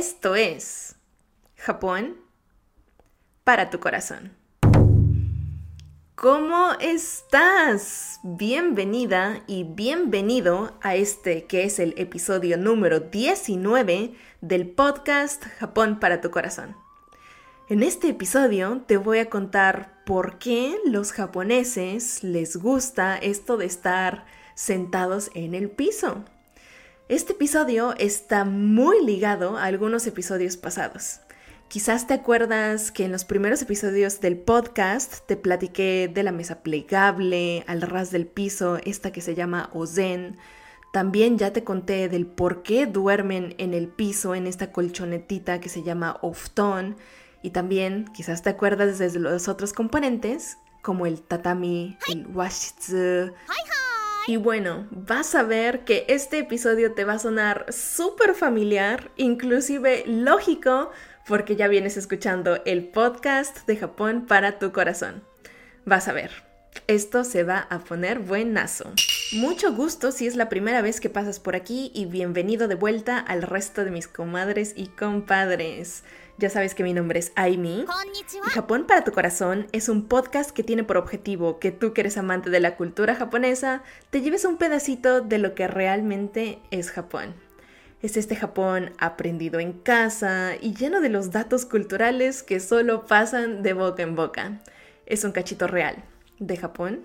Esto es Japón para tu corazón. ¿Cómo estás? Bienvenida y bienvenido a este que es el episodio número 19 del podcast Japón para tu corazón. En este episodio te voy a contar por qué los japoneses les gusta esto de estar sentados en el piso. Este episodio está muy ligado a algunos episodios pasados. Quizás te acuerdas que en los primeros episodios del podcast te platiqué de la mesa plegable, al ras del piso, esta que se llama Ozen. También ya te conté del por qué duermen en el piso en esta colchonetita que se llama Ofton. Y también quizás te acuerdas de los otros componentes como el tatami, el washitsu. Y bueno, vas a ver que este episodio te va a sonar súper familiar, inclusive lógico, porque ya vienes escuchando el podcast de Japón para tu corazón. Vas a ver, esto se va a poner buenazo. Mucho gusto si es la primera vez que pasas por aquí y bienvenido de vuelta al resto de mis comadres y compadres. Ya sabes que mi nombre es Aimi. Y Japón para tu corazón es un podcast que tiene por objetivo que tú que eres amante de la cultura japonesa te lleves un pedacito de lo que realmente es Japón. Es este Japón aprendido en casa y lleno de los datos culturales que solo pasan de boca en boca. Es un cachito real de Japón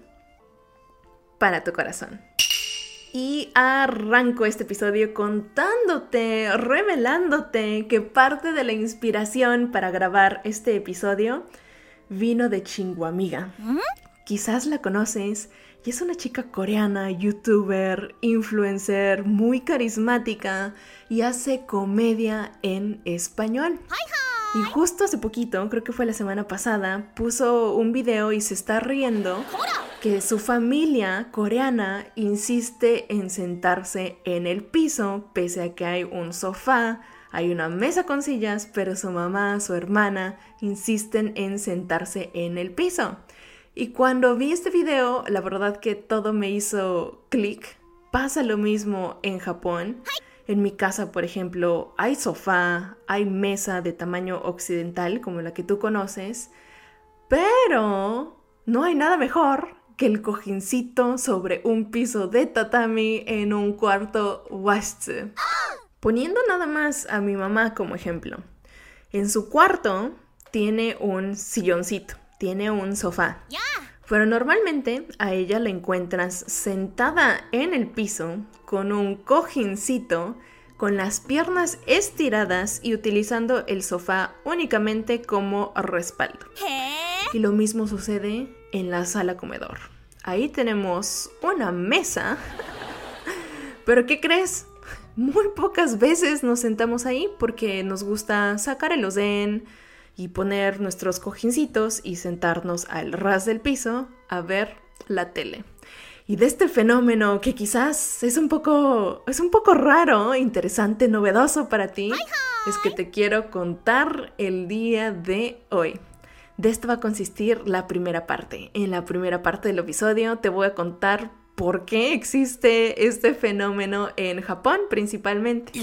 para tu corazón. Y arranco este episodio contándote, revelándote que parte de la inspiración para grabar este episodio vino de Chinguamiga. ¿Mm? Quizás la conoces y es una chica coreana, youtuber, influencer, muy carismática y hace comedia en español. Y justo hace poquito, creo que fue la semana pasada, puso un video y se está riendo que su familia coreana insiste en sentarse en el piso, pese a que hay un sofá, hay una mesa con sillas, pero su mamá, su hermana, insisten en sentarse en el piso. Y cuando vi este video, la verdad que todo me hizo clic. Pasa lo mismo en Japón. En mi casa, por ejemplo, hay sofá, hay mesa de tamaño occidental como la que tú conoces, pero no hay nada mejor que el cojincito sobre un piso de tatami en un cuarto washitsu. Poniendo nada más a mi mamá como ejemplo. En su cuarto tiene un silloncito, tiene un sofá. Pero normalmente a ella la encuentras sentada en el piso con un cojincito, con las piernas estiradas y utilizando el sofá únicamente como respaldo. Y lo mismo sucede en la sala comedor. Ahí tenemos una mesa. Pero ¿qué crees? Muy pocas veces nos sentamos ahí porque nos gusta sacar el ozen y poner nuestros cojincitos y sentarnos al ras del piso a ver la tele. Y de este fenómeno que quizás es un poco es un poco raro, interesante, novedoso para ti, es que te quiero contar el día de hoy. De esto va a consistir la primera parte. En la primera parte del episodio te voy a contar por qué existe este fenómeno en Japón principalmente.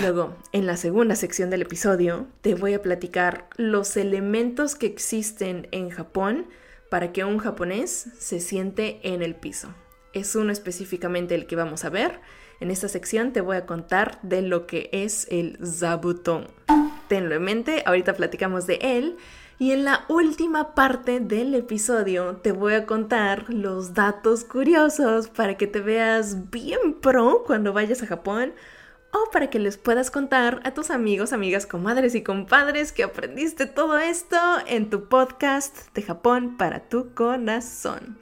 Luego, en la segunda sección del episodio, te voy a platicar los elementos que existen en Japón para que un japonés se siente en el piso. Es uno específicamente el que vamos a ver. En esta sección te voy a contar de lo que es el zabuton. Tenlo en mente, ahorita platicamos de él. Y en la última parte del episodio te voy a contar los datos curiosos para que te veas bien pro cuando vayas a Japón o para que les puedas contar a tus amigos, amigas, comadres y compadres que aprendiste todo esto en tu podcast de Japón para tu corazón.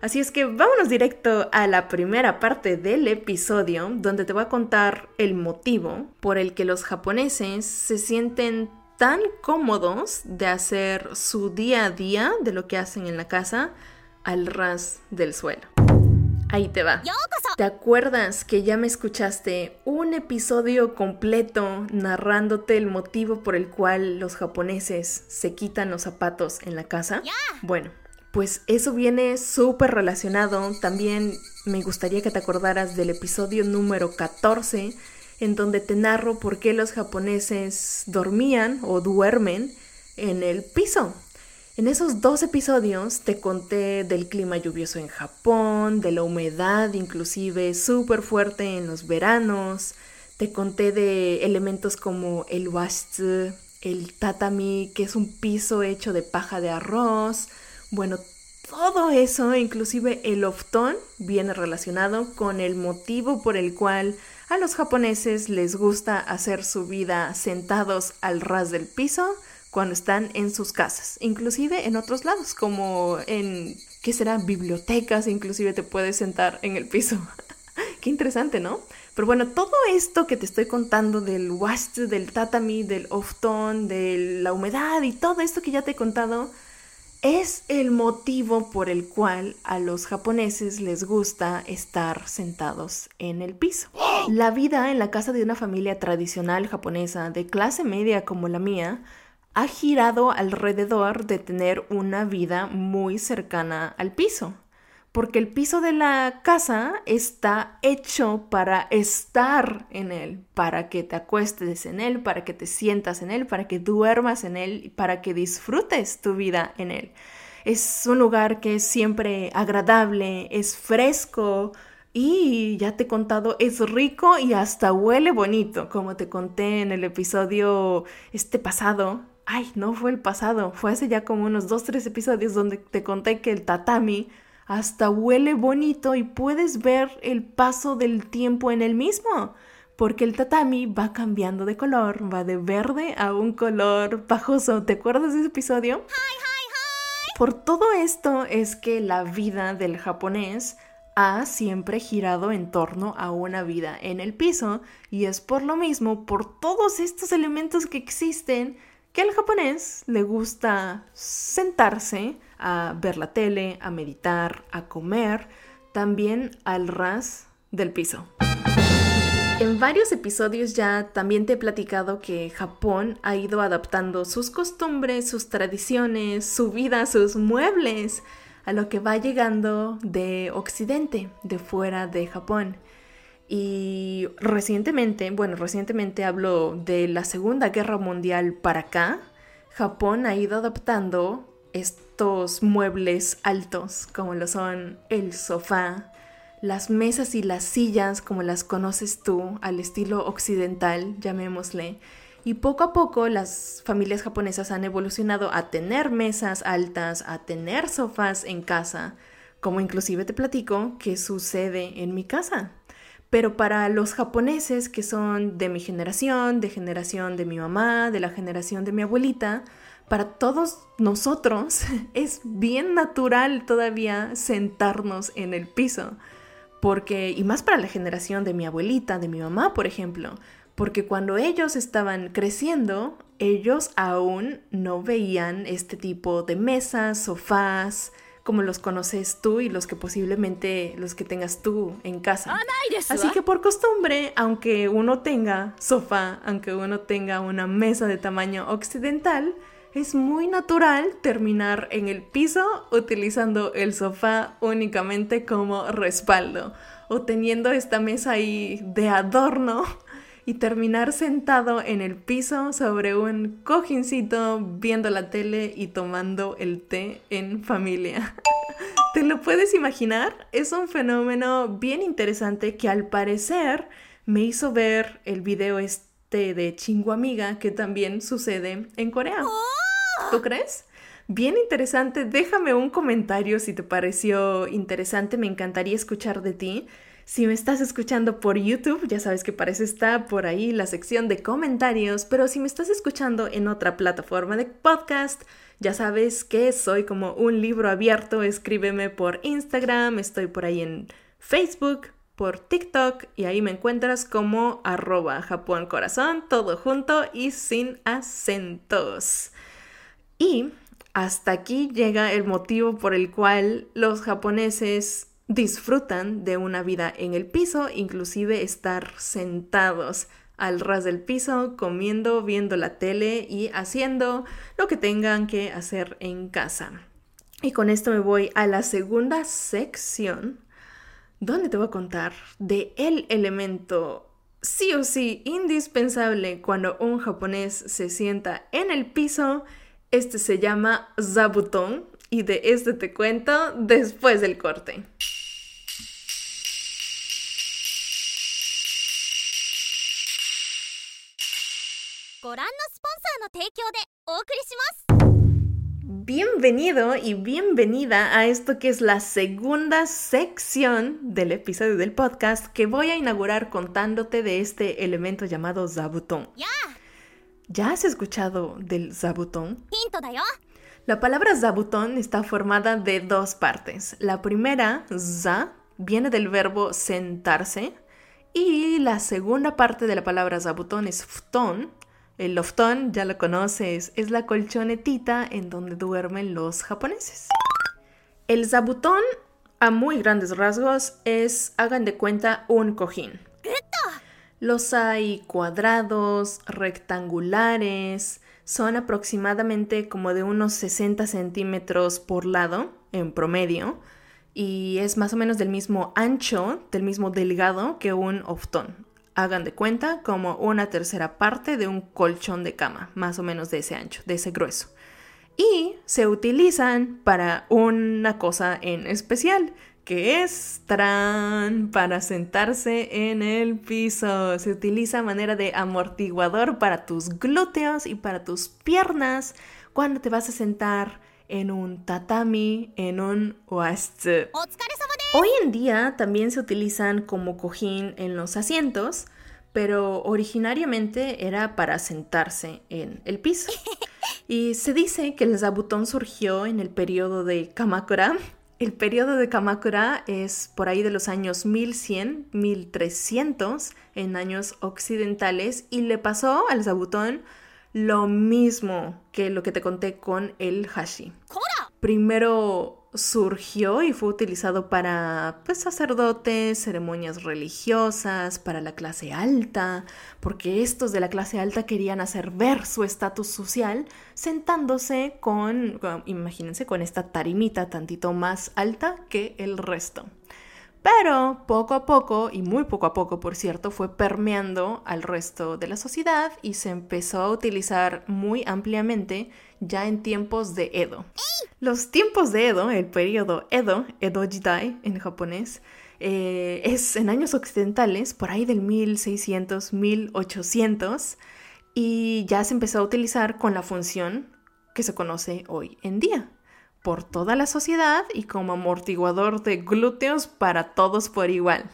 Así es que vámonos directo a la primera parte del episodio donde te voy a contar el motivo por el que los japoneses se sienten tan cómodos de hacer su día a día de lo que hacen en la casa al ras del suelo. Ahí te va. ¿Te acuerdas que ya me escuchaste un episodio completo narrándote el motivo por el cual los japoneses se quitan los zapatos en la casa? Bueno, pues eso viene súper relacionado. También me gustaría que te acordaras del episodio número 14 en donde te narro por qué los japoneses dormían o duermen en el piso. En esos dos episodios te conté del clima lluvioso en Japón, de la humedad inclusive súper fuerte en los veranos, te conté de elementos como el washitsu, el tatami, que es un piso hecho de paja de arroz. Bueno, todo eso, inclusive el oftón, viene relacionado con el motivo por el cual a los japoneses les gusta hacer su vida sentados al ras del piso cuando están en sus casas, inclusive en otros lados, como en, ¿qué será? Bibliotecas, inclusive te puedes sentar en el piso. Qué interesante, ¿no? Pero bueno, todo esto que te estoy contando del wash, del tatami, del oftón, de la humedad y todo esto que ya te he contado, es el motivo por el cual a los japoneses les gusta estar sentados en el piso. La vida en la casa de una familia tradicional japonesa de clase media como la mía ha girado alrededor de tener una vida muy cercana al piso porque el piso de la casa está hecho para estar en él, para que te acuestes en él, para que te sientas en él, para que duermas en él y para que disfrutes tu vida en él. Es un lugar que es siempre agradable, es fresco y ya te he contado, es rico y hasta huele bonito, como te conté en el episodio este pasado. Ay, no fue el pasado, fue hace ya como unos dos, tres episodios donde te conté que el tatami hasta huele bonito y puedes ver el paso del tiempo en el mismo, porque el tatami va cambiando de color, va de verde a un color pajoso. ¿Te acuerdas de ese episodio? Por todo esto es que la vida del japonés ha siempre girado en torno a una vida en el piso y es por lo mismo, por todos estos elementos que existen, que al japonés le gusta sentarse, a ver la tele, a meditar, a comer, también al ras del piso. En varios episodios ya también te he platicado que Japón ha ido adaptando sus costumbres, sus tradiciones, su vida, sus muebles a lo que va llegando de Occidente, de fuera de Japón. Y recientemente, bueno, recientemente hablo de la Segunda Guerra Mundial para acá, Japón ha ido adaptando estos muebles altos, como lo son el sofá, las mesas y las sillas, como las conoces tú, al estilo occidental, llamémosle. Y poco a poco las familias japonesas han evolucionado a tener mesas altas, a tener sofás en casa, como inclusive te platico que sucede en mi casa. Pero para los japoneses que son de mi generación, de generación de mi mamá, de la generación de mi abuelita, para todos nosotros es bien natural todavía sentarnos en el piso. Porque, y más para la generación de mi abuelita, de mi mamá, por ejemplo, porque cuando ellos estaban creciendo, ellos aún no veían este tipo de mesas, sofás, como los conoces tú y los que posiblemente los que tengas tú en casa. Así que por costumbre, aunque uno tenga sofá, aunque uno tenga una mesa de tamaño occidental, es muy natural terminar en el piso utilizando el sofá únicamente como respaldo o teniendo esta mesa ahí de adorno y terminar sentado en el piso sobre un cojincito viendo la tele y tomando el té en familia. ¿Te lo puedes imaginar? Es un fenómeno bien interesante que al parecer me hizo ver el video este de Chingu Amiga que también sucede en Corea. ¿Tú crees? Bien interesante. Déjame un comentario si te pareció interesante. Me encantaría escuchar de ti. Si me estás escuchando por YouTube, ya sabes que parece está por ahí la sección de comentarios, pero si me estás escuchando en otra plataforma de podcast, ya sabes que soy como un libro abierto, escríbeme por Instagram, estoy por ahí en Facebook, por TikTok y ahí me encuentras como arroba Japón Corazón, todo junto y sin acentos. Y hasta aquí llega el motivo por el cual los japoneses disfrutan de una vida en el piso, inclusive estar sentados al ras del piso, comiendo, viendo la tele y haciendo lo que tengan que hacer en casa. Y con esto me voy a la segunda sección, donde te voy a contar de el elemento sí o sí indispensable cuando un japonés se sienta en el piso. Este se llama zabuton y de este te cuento después del corte. Bienvenido y bienvenida a esto que es la segunda sección del episodio del podcast que voy a inaugurar contándote de este elemento llamado zabutón. ¿Ya has escuchado del zabutón? La palabra zabutón está formada de dos partes. La primera, za, viene del verbo sentarse y la segunda parte de la palabra zabutón es ftón, el loftón, ya lo conoces, es la colchonetita en donde duermen los japoneses. El zabutón, a muy grandes rasgos, es, hagan de cuenta, un cojín. Los hay cuadrados, rectangulares, son aproximadamente como de unos 60 centímetros por lado, en promedio, y es más o menos del mismo ancho, del mismo delgado que un oftón hagan de cuenta, como una tercera parte de un colchón de cama, más o menos de ese ancho, de ese grueso. Y se utilizan para una cosa en especial, que es tran para sentarse en el piso. Se utiliza manera de amortiguador para tus glúteos y para tus piernas cuando te vas a sentar en un tatami, en un waitsu. Hoy en día también se utilizan como cojín en los asientos, pero originariamente era para sentarse en el piso. Y se dice que el zabutón surgió en el periodo de Kamakura. El periodo de Kamakura es por ahí de los años 1100, 1300 en años occidentales y le pasó al zabutón lo mismo que lo que te conté con el hashi. Primero surgió y fue utilizado para pues, sacerdotes, ceremonias religiosas, para la clase alta, porque estos de la clase alta querían hacer ver su estatus social sentándose con, imagínense, con esta tarimita tantito más alta que el resto. Pero poco a poco, y muy poco a poco por cierto, fue permeando al resto de la sociedad y se empezó a utilizar muy ampliamente ya en tiempos de Edo. Los tiempos de Edo, el periodo Edo, Edo Jidai en japonés, eh, es en años occidentales, por ahí del 1600, 1800, y ya se empezó a utilizar con la función que se conoce hoy en día por toda la sociedad y como amortiguador de glúteos para todos por igual.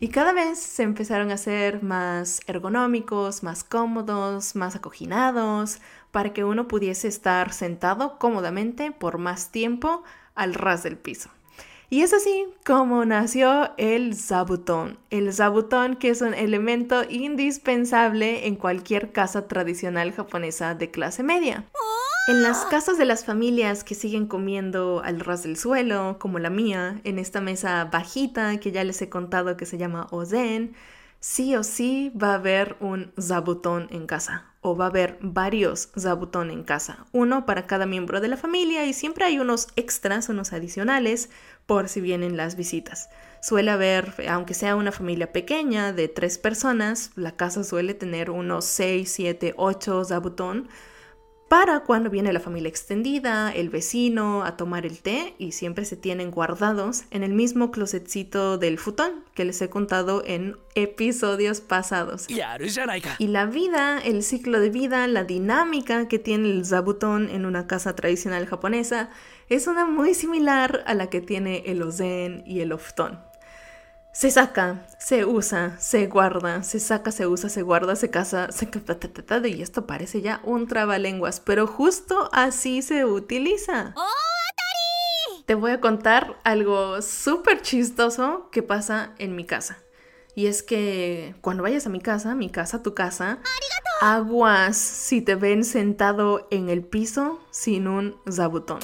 Y cada vez se empezaron a hacer más ergonómicos, más cómodos, más acoginados, para que uno pudiese estar sentado cómodamente por más tiempo al ras del piso. Y es así como nació el zabutón. El zabutón que es un elemento indispensable en cualquier casa tradicional japonesa de clase media. En las casas de las familias que siguen comiendo al ras del suelo, como la mía, en esta mesa bajita que ya les he contado que se llama ozen, sí o sí va a haber un zabutón en casa o va a haber varios zabutón en casa, uno para cada miembro de la familia y siempre hay unos extras, unos adicionales por si vienen las visitas. Suele haber, aunque sea una familia pequeña de tres personas, la casa suele tener unos 6, 7, 8 zabutón para cuando viene la familia extendida, el vecino a tomar el té y siempre se tienen guardados en el mismo closetcito del futón que les he contado en episodios pasados. Y la vida, el ciclo de vida, la dinámica que tiene el zabutón en una casa tradicional japonesa es una muy similar a la que tiene el ozen y el oftón. Se saca, se usa, se guarda, se saca, se usa, se guarda, se casa, se... Y esto parece ya un trabalenguas, pero justo así se utiliza. ¡Oh, Te voy a contar algo súper chistoso que pasa en mi casa. Y es que cuando vayas a mi casa, mi casa, tu casa, aguas si te ven sentado en el piso sin un zabutón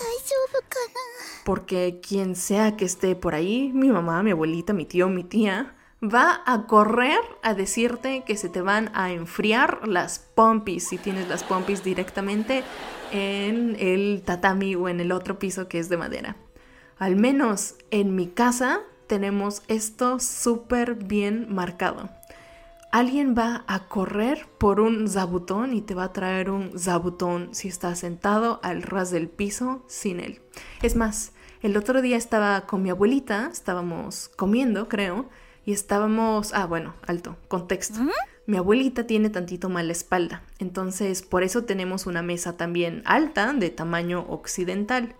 porque quien sea que esté por ahí, mi mamá, mi abuelita, mi tío, mi tía, va a correr a decirte que se te van a enfriar las pompis si tienes las pompis directamente en el tatami o en el otro piso que es de madera. Al menos en mi casa tenemos esto súper bien marcado. Alguien va a correr por un zabutón y te va a traer un zabutón si estás sentado al ras del piso sin él. Es más, el otro día estaba con mi abuelita, estábamos comiendo, creo, y estábamos... Ah, bueno, alto, contexto. Mi abuelita tiene tantito mala espalda, entonces por eso tenemos una mesa también alta de tamaño occidental.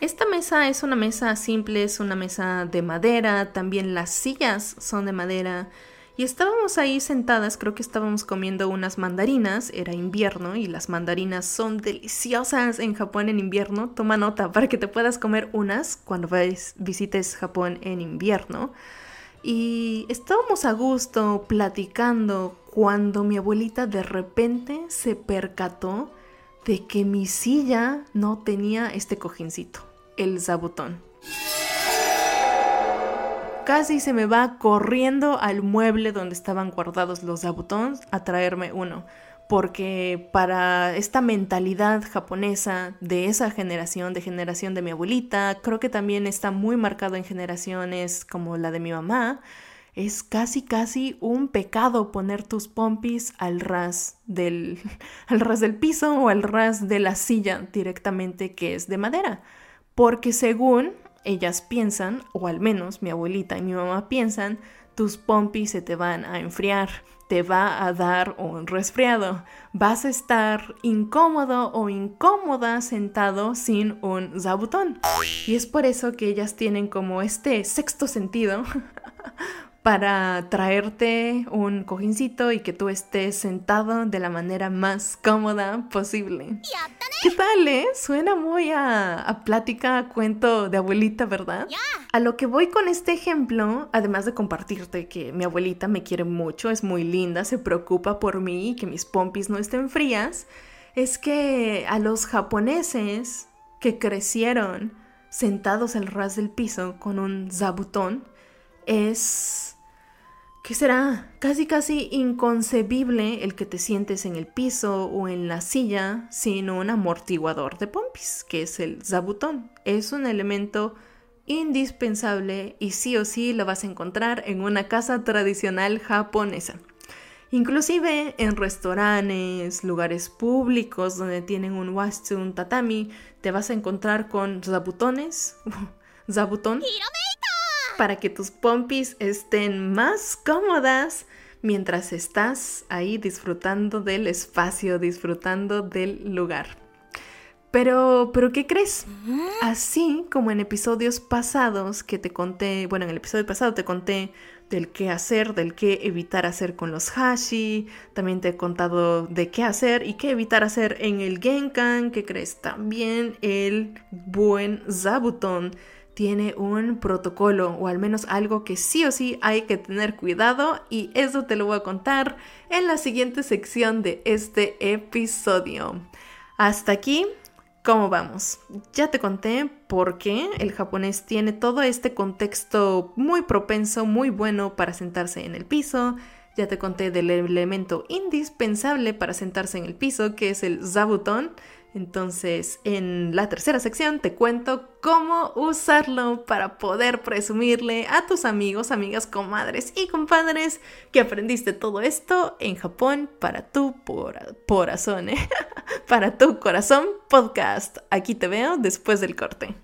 Esta mesa es una mesa simple, es una mesa de madera, también las sillas son de madera. Y estábamos ahí sentadas, creo que estábamos comiendo unas mandarinas, era invierno y las mandarinas son deliciosas en Japón en invierno. Toma nota para que te puedas comer unas cuando visites Japón en invierno. Y estábamos a gusto platicando cuando mi abuelita de repente se percató de que mi silla no tenía este cojincito, el zabutón. Casi se me va corriendo al mueble donde estaban guardados los zabutones a traerme uno, porque para esta mentalidad japonesa de esa generación, de generación de mi abuelita, creo que también está muy marcado en generaciones como la de mi mamá, es casi casi un pecado poner tus pompis al ras del, al ras del piso o al ras de la silla directamente que es de madera. Porque según ellas piensan, o al menos mi abuelita y mi mamá piensan, tus pompis se te van a enfriar, te va a dar un resfriado, vas a estar incómodo o incómoda sentado sin un zabutón. Y es por eso que ellas tienen como este sexto sentido para traerte un cojincito y que tú estés sentado de la manera más cómoda posible. ¿Qué tal, eh? Suena muy a, plática, a cuento de abuelita, ¿verdad? A lo que voy con este ejemplo, además de compartirte que mi abuelita me quiere mucho, es muy linda, se preocupa por mí y que mis pompis no estén frías, es que a los japoneses que crecieron sentados al ras del piso con un zabutón, es... ¿Qué será? Casi casi inconcebible el que te sientes en el piso o en la silla sin un amortiguador de pompis, que es el zabutón. Es un elemento indispensable y sí o sí lo vas a encontrar en una casa tradicional japonesa. Inclusive en restaurantes, lugares públicos donde tienen un wastu, un tatami, te vas a encontrar con zabutones, zabutón, para que tus pompis estén más cómodas mientras estás ahí disfrutando del espacio, disfrutando del lugar. Pero, pero, ¿qué crees? Así como en episodios pasados que te conté, bueno, en el episodio pasado te conté del qué hacer, del qué evitar hacer con los hashi, también te he contado de qué hacer y qué evitar hacer en el genkan, ¿qué crees? También el buen zabuton tiene un protocolo o al menos algo que sí o sí hay que tener cuidado y eso te lo voy a contar en la siguiente sección de este episodio. Hasta aquí, ¿cómo vamos? Ya te conté por qué el japonés tiene todo este contexto muy propenso, muy bueno para sentarse en el piso. Ya te conté del elemento indispensable para sentarse en el piso, que es el zabuton entonces, en la tercera sección te cuento cómo usarlo para poder presumirle a tus amigos, amigas, comadres y compadres que aprendiste todo esto en Japón para tu corazón, ¿eh? para tu corazón podcast. Aquí te veo después del corte.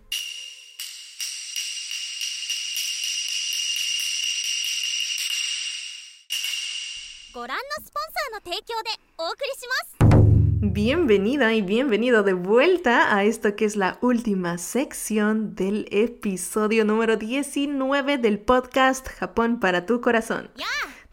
Bienvenida y bienvenido de vuelta a esto que es la última sección del episodio número 19 del podcast Japón para tu corazón.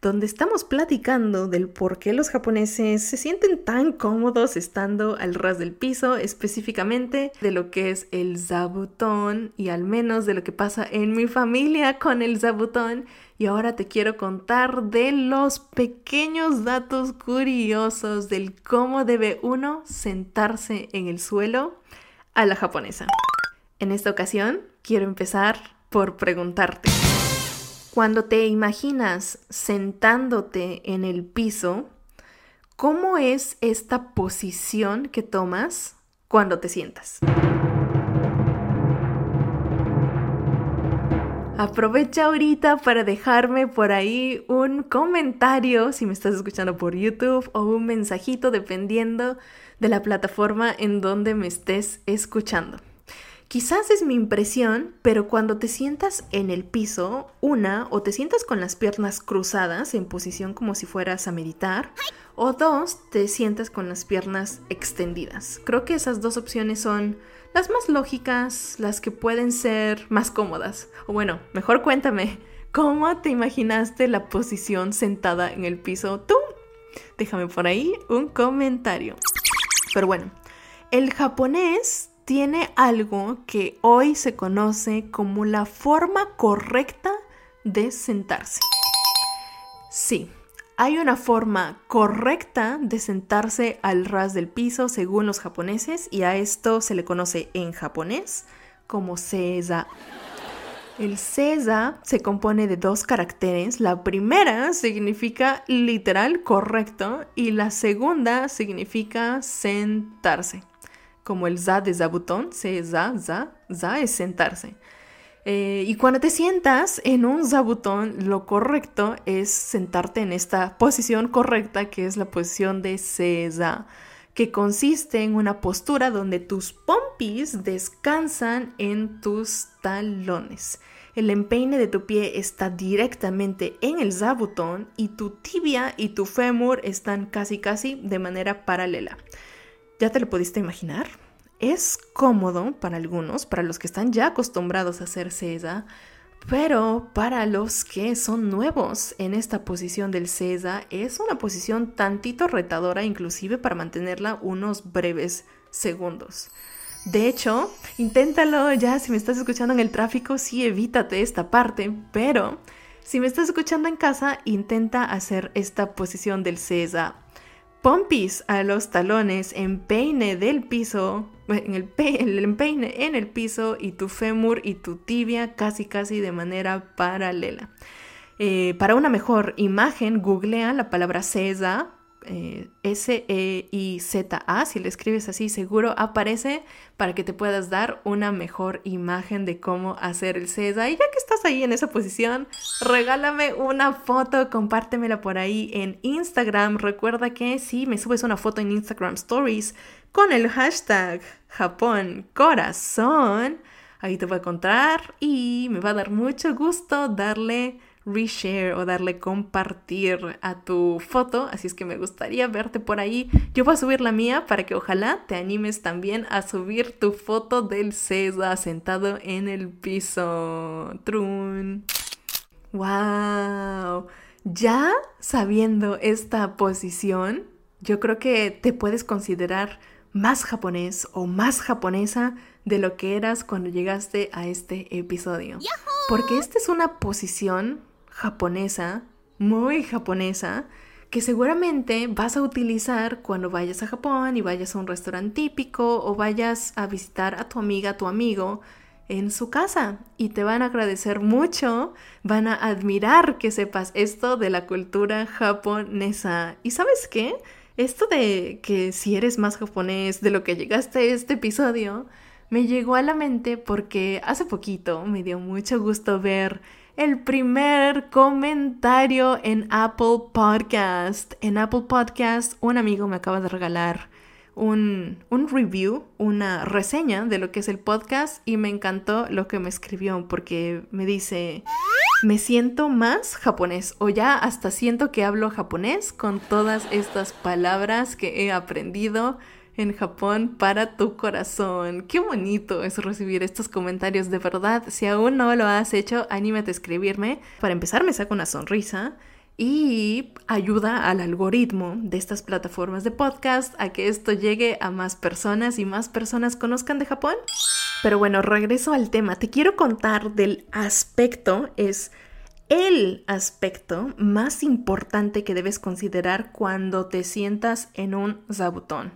Donde estamos platicando del por qué los japoneses se sienten tan cómodos estando al ras del piso, específicamente de lo que es el zabutón y al menos de lo que pasa en mi familia con el zabutón y ahora te quiero contar de los pequeños datos curiosos del cómo debe uno sentarse en el suelo a la japonesa. En esta ocasión quiero empezar por preguntarte, cuando te imaginas sentándote en el piso, ¿cómo es esta posición que tomas cuando te sientas? Aprovecha ahorita para dejarme por ahí un comentario si me estás escuchando por YouTube o un mensajito dependiendo de la plataforma en donde me estés escuchando. Quizás es mi impresión, pero cuando te sientas en el piso, una, o te sientas con las piernas cruzadas en posición como si fueras a meditar, o dos, te sientas con las piernas extendidas. Creo que esas dos opciones son las más lógicas, las que pueden ser más cómodas. O bueno, mejor cuéntame, ¿cómo te imaginaste la posición sentada en el piso tú? Déjame por ahí un comentario. Pero bueno, el japonés tiene algo que hoy se conoce como la forma correcta de sentarse. Sí, hay una forma correcta de sentarse al ras del piso según los japoneses y a esto se le conoce en japonés como seiza. El seiza se compone de dos caracteres. La primera significa literal correcto y la segunda significa sentarse como el za de zabutón, se za, za, za es sentarse. Eh, y cuando te sientas en un zabutón, lo correcto es sentarte en esta posición correcta, que es la posición de za, que consiste en una postura donde tus pompis descansan en tus talones. El empeine de tu pie está directamente en el zabutón y tu tibia y tu fémur están casi casi de manera paralela. ¿Ya te lo pudiste imaginar? Es cómodo para algunos, para los que están ya acostumbrados a hacer cesa, pero para los que son nuevos en esta posición del cesa, es una posición tantito retadora, inclusive para mantenerla unos breves segundos. De hecho, inténtalo ya si me estás escuchando en el tráfico, sí evítate esta parte, pero si me estás escuchando en casa, intenta hacer esta posición del cesa pompis a los talones, empeine del piso, en el, empeine en el piso y tu fémur y tu tibia casi casi de manera paralela. Eh, para una mejor imagen, googlea la palabra cesa eh, S-E-I-Z-A, si le escribes así seguro aparece para que te puedas dar una mejor imagen de cómo hacer el CESA. Y ya que estás ahí en esa posición, regálame una foto, compártemela por ahí en Instagram. Recuerda que si me subes una foto en Instagram Stories con el hashtag Japón Corazón, ahí te voy a encontrar y me va a dar mucho gusto darle reshare o darle compartir a tu foto, así es que me gustaría verte por ahí. Yo voy a subir la mía para que ojalá te animes también a subir tu foto del César sentado en el piso. Trun. Wow. Ya sabiendo esta posición, yo creo que te puedes considerar más japonés o más japonesa de lo que eras cuando llegaste a este episodio. Porque esta es una posición japonesa, muy japonesa, que seguramente vas a utilizar cuando vayas a Japón y vayas a un restaurante típico o vayas a visitar a tu amiga, a tu amigo en su casa y te van a agradecer mucho, van a admirar que sepas esto de la cultura japonesa. ¿Y sabes qué? Esto de que si eres más japonés de lo que llegaste a este episodio, me llegó a la mente porque hace poquito me dio mucho gusto ver el primer comentario en Apple Podcast. En Apple Podcast, un amigo me acaba de regalar un, un, review, una reseña de lo que es el podcast y me encantó lo que me escribió porque me dice, me siento más japonés o ya hasta siento que hablo japonés con todas estas palabras que he aprendido en Japón para tu corazón. Qué bonito es recibir estos comentarios de verdad. Si aún no lo has hecho, anímate a escribirme. Para empezar, me saca una sonrisa y ayuda al algoritmo de estas plataformas de podcast a que esto llegue a más personas y más personas conozcan de Japón. Pero bueno, regreso al tema. Te quiero contar del aspecto, es el aspecto más importante que debes considerar cuando te sientas en un zabutón.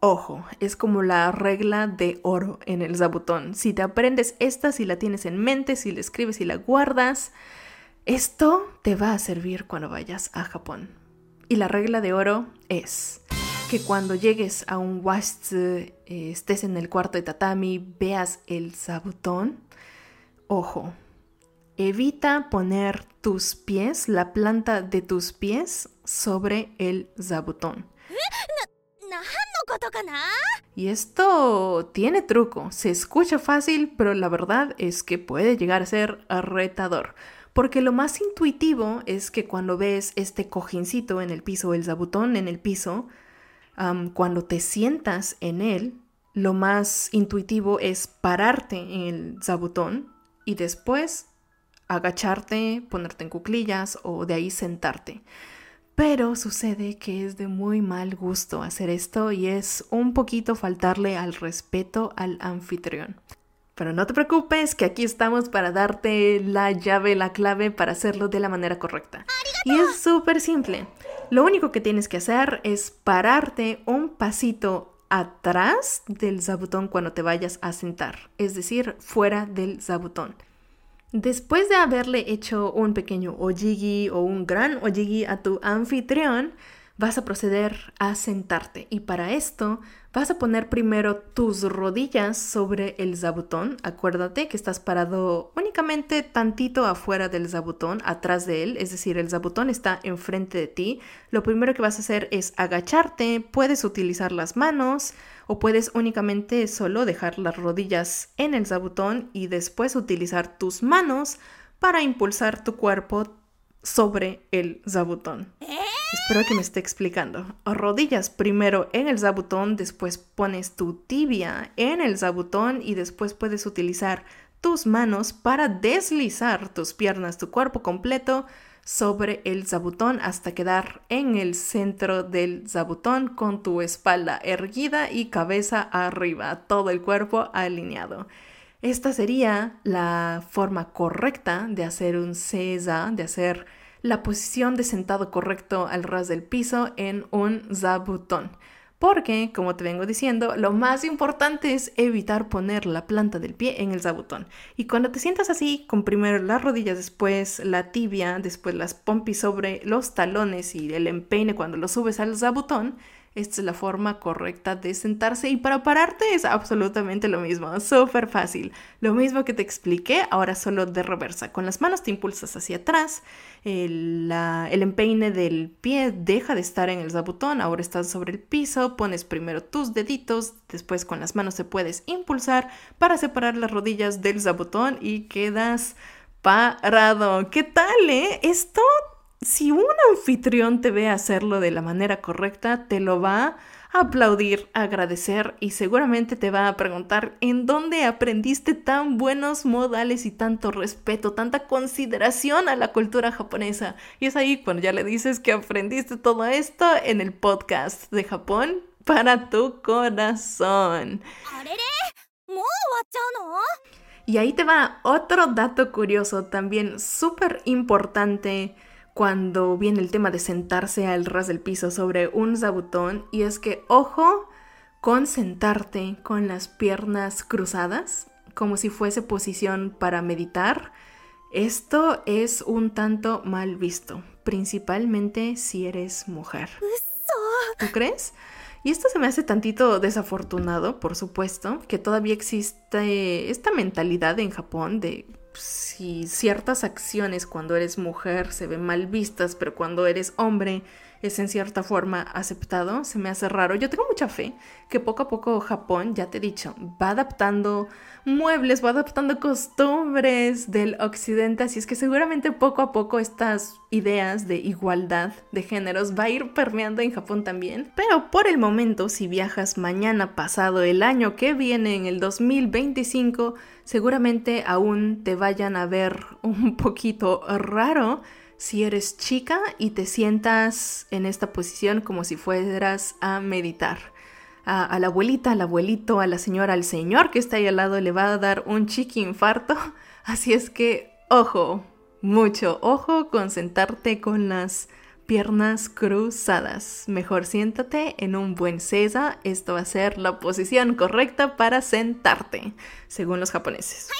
Ojo, es como la regla de oro en el zabutón. Si te aprendes esta, si la tienes en mente, si la escribes y la guardas, esto te va a servir cuando vayas a Japón. Y la regla de oro es que cuando llegues a un wast, eh, estés en el cuarto de tatami, veas el zabutón, ojo, evita poner tus pies, la planta de tus pies, sobre el zabutón. Y esto tiene truco, se escucha fácil, pero la verdad es que puede llegar a ser retador. Porque lo más intuitivo es que cuando ves este cojincito en el piso, el zabutón en el piso, cuando te sientas en él, lo más intuitivo es pararte en el zabutón y después agacharte, ponerte en cuclillas o de ahí sentarte. Pero sucede que es de muy mal gusto hacer esto y es un poquito faltarle al respeto al anfitrión. Pero no te preocupes, que aquí estamos para darte la llave, la clave para hacerlo de la manera correcta. Y es súper simple. Lo único que tienes que hacer es pararte un pasito atrás del zabutón cuando te vayas a sentar, es decir, fuera del zabutón. Después de haberle hecho un pequeño ojigi o un gran ojigi a tu anfitrión, vas a proceder a sentarte y para esto vas a poner primero tus rodillas sobre el zabutón. Acuérdate que estás parado únicamente tantito afuera del zabutón, atrás de él, es decir, el zabutón está enfrente de ti. Lo primero que vas a hacer es agacharte, puedes utilizar las manos o puedes únicamente solo dejar las rodillas en el zabutón y después utilizar tus manos para impulsar tu cuerpo sobre el zabutón. Espero que me esté explicando. Rodillas primero en el zabutón, después pones tu tibia en el zabutón y después puedes utilizar tus manos para deslizar tus piernas, tu cuerpo completo sobre el zabutón hasta quedar en el centro del zabutón con tu espalda erguida y cabeza arriba, todo el cuerpo alineado. Esta sería la forma correcta de hacer un seiza, de hacer la posición de sentado correcto al ras del piso en un zabutón. Porque, como te vengo diciendo, lo más importante es evitar poner la planta del pie en el zabutón. Y cuando te sientas así, con primero las rodillas, después la tibia, después las pompis sobre los talones y el empeine cuando lo subes al zabutón, esta es la forma correcta de sentarse y para pararte es absolutamente lo mismo, súper fácil. Lo mismo que te expliqué, ahora solo de reversa. Con las manos te impulsas hacia atrás, el, empeine del pie deja de estar en el zabutón, ahora estás sobre el piso, pones primero tus deditos, después con las manos te puedes impulsar para separar las rodillas del zabutón y quedas parado. ¿Qué tal, eh? Esto si un anfitrión te ve hacerlo de la manera correcta, te lo va a aplaudir, agradecer y seguramente te va a preguntar en dónde aprendiste tan buenos modales y tanto respeto, tanta consideración a la cultura japonesa. Y es ahí cuando ya le dices que aprendiste todo esto en el podcast de Japón para tu corazón. Y ahí te va otro dato curioso también súper importante cuando viene el tema de sentarse al ras del piso sobre un zabutón y es que ojo con sentarte con las piernas cruzadas como si fuese posición para meditar. Esto es un tanto mal visto, principalmente si eres mujer. ¿Tú crees? Y esto se me hace tantito desafortunado, por supuesto, que todavía existe esta mentalidad en Japón de si ciertas acciones cuando eres mujer se ven mal vistas, pero cuando eres hombre es en cierta forma aceptado, se me hace raro. Yo tengo mucha fe que poco a poco Japón, ya te he dicho, va adaptando muebles, va adaptando costumbres del occidente, así es que seguramente poco a poco estas ideas de igualdad de géneros va a ir permeando en Japón también. Pero por el momento, si viajas mañana pasado el año que viene, en el 2025, seguramente aún te vayan a ver un poquito raro si eres chica y te sientas en esta posición como si fueras a meditar. A, la abuelita, al abuelito, a la señora, al señor que está ahí al lado le va a dar un chiqui infarto. Así es que, ojo, mucho ojo con sentarte con las piernas cruzadas. Mejor siéntate en un buen sesa. Esto va a ser la posición correcta para sentarte, según los japoneses.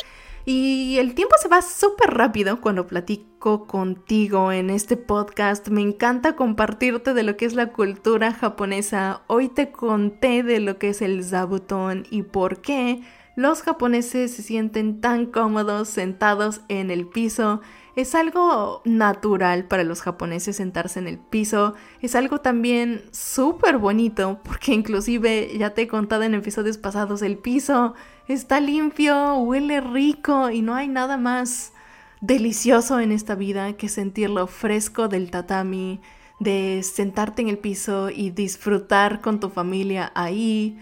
Y el tiempo se va súper rápido cuando platico contigo en este podcast. Me encanta compartirte de lo que es la cultura japonesa. Hoy te conté de lo que es el zabutón y por qué Los japoneses se sienten tan cómodos sentados en el piso. Es algo natural para los japoneses sentarse en el piso. Es algo también súper bonito porque inclusive ya te he contado en episodios pasados, el piso está limpio, huele rico y no hay nada más delicioso en esta vida que sentir lo fresco del tatami, de sentarte en el piso y disfrutar con tu familia ahí.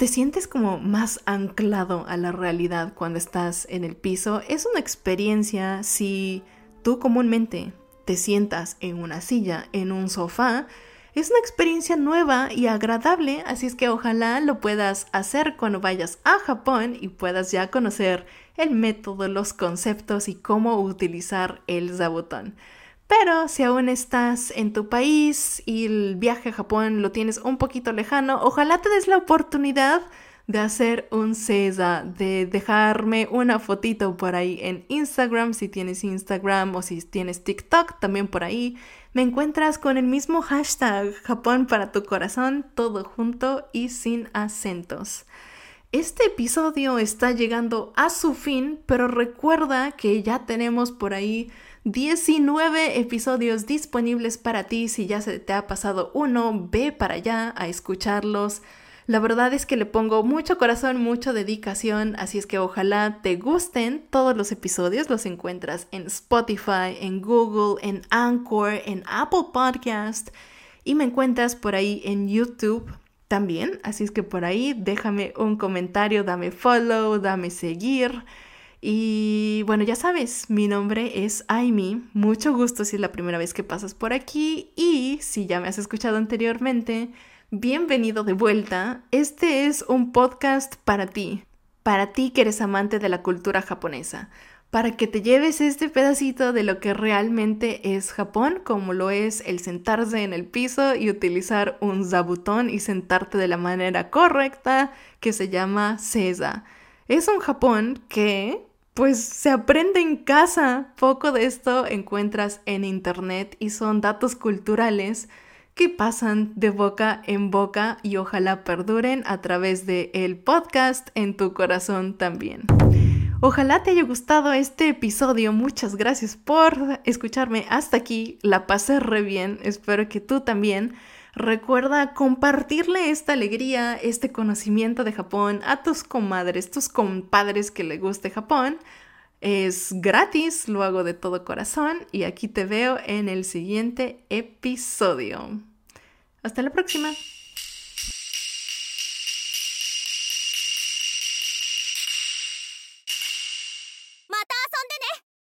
Te sientes como más anclado a la realidad cuando estás en el piso. Es una experiencia si tú comúnmente te sientas en una silla, en un sofá, es una experiencia nueva y agradable, así es que ojalá lo puedas hacer cuando vayas a Japón y puedas ya conocer el método, los conceptos y cómo utilizar el zabutón. Pero si aún estás en tu país y el viaje a Japón lo tienes un poquito lejano, ojalá te des la oportunidad de hacer un CESA, de dejarme una fotito por ahí en Instagram, si tienes Instagram o si tienes TikTok, también por ahí. Me encuentras con el mismo hashtag Japón para tu corazón, todo junto y sin acentos. Este episodio está llegando a su fin, pero recuerda que ya tenemos por ahí 19 episodios disponibles para ti. Si ya se te ha pasado uno, ve para allá a escucharlos. La verdad es que le pongo mucho corazón, mucha dedicación, así es que ojalá te gusten todos los episodios. Los encuentras en Spotify, en Google, en Anchor, en Apple Podcast y me encuentras por ahí en YouTube también. Así es que por ahí déjame un comentario, dame follow, dame seguir. Y bueno, ya sabes, mi nombre es Aimi. Mucho gusto si es la primera vez que pasas por aquí y si ya me has escuchado anteriormente, bienvenido de vuelta. Este es un podcast para ti, para ti que eres amante de la cultura japonesa para que te lleves este pedacito de lo que realmente es Japón, como lo es el sentarse en el piso y utilizar un zabutón y sentarte de la manera correcta que se llama sesa. Es un Japón que pues se aprende en casa. Poco de esto encuentras en internet y son datos culturales que pasan de boca en boca y ojalá perduren a través de el podcast en tu corazón también. Ojalá te haya gustado este episodio. Muchas gracias por escucharme hasta aquí. La pasé re bien. Espero que tú también. Recuerda compartirle esta alegría, este conocimiento de Japón a tus comadres, tus compadres que le guste Japón. Es gratis, lo hago de todo corazón y aquí te veo en el siguiente episodio. Hasta la próxima.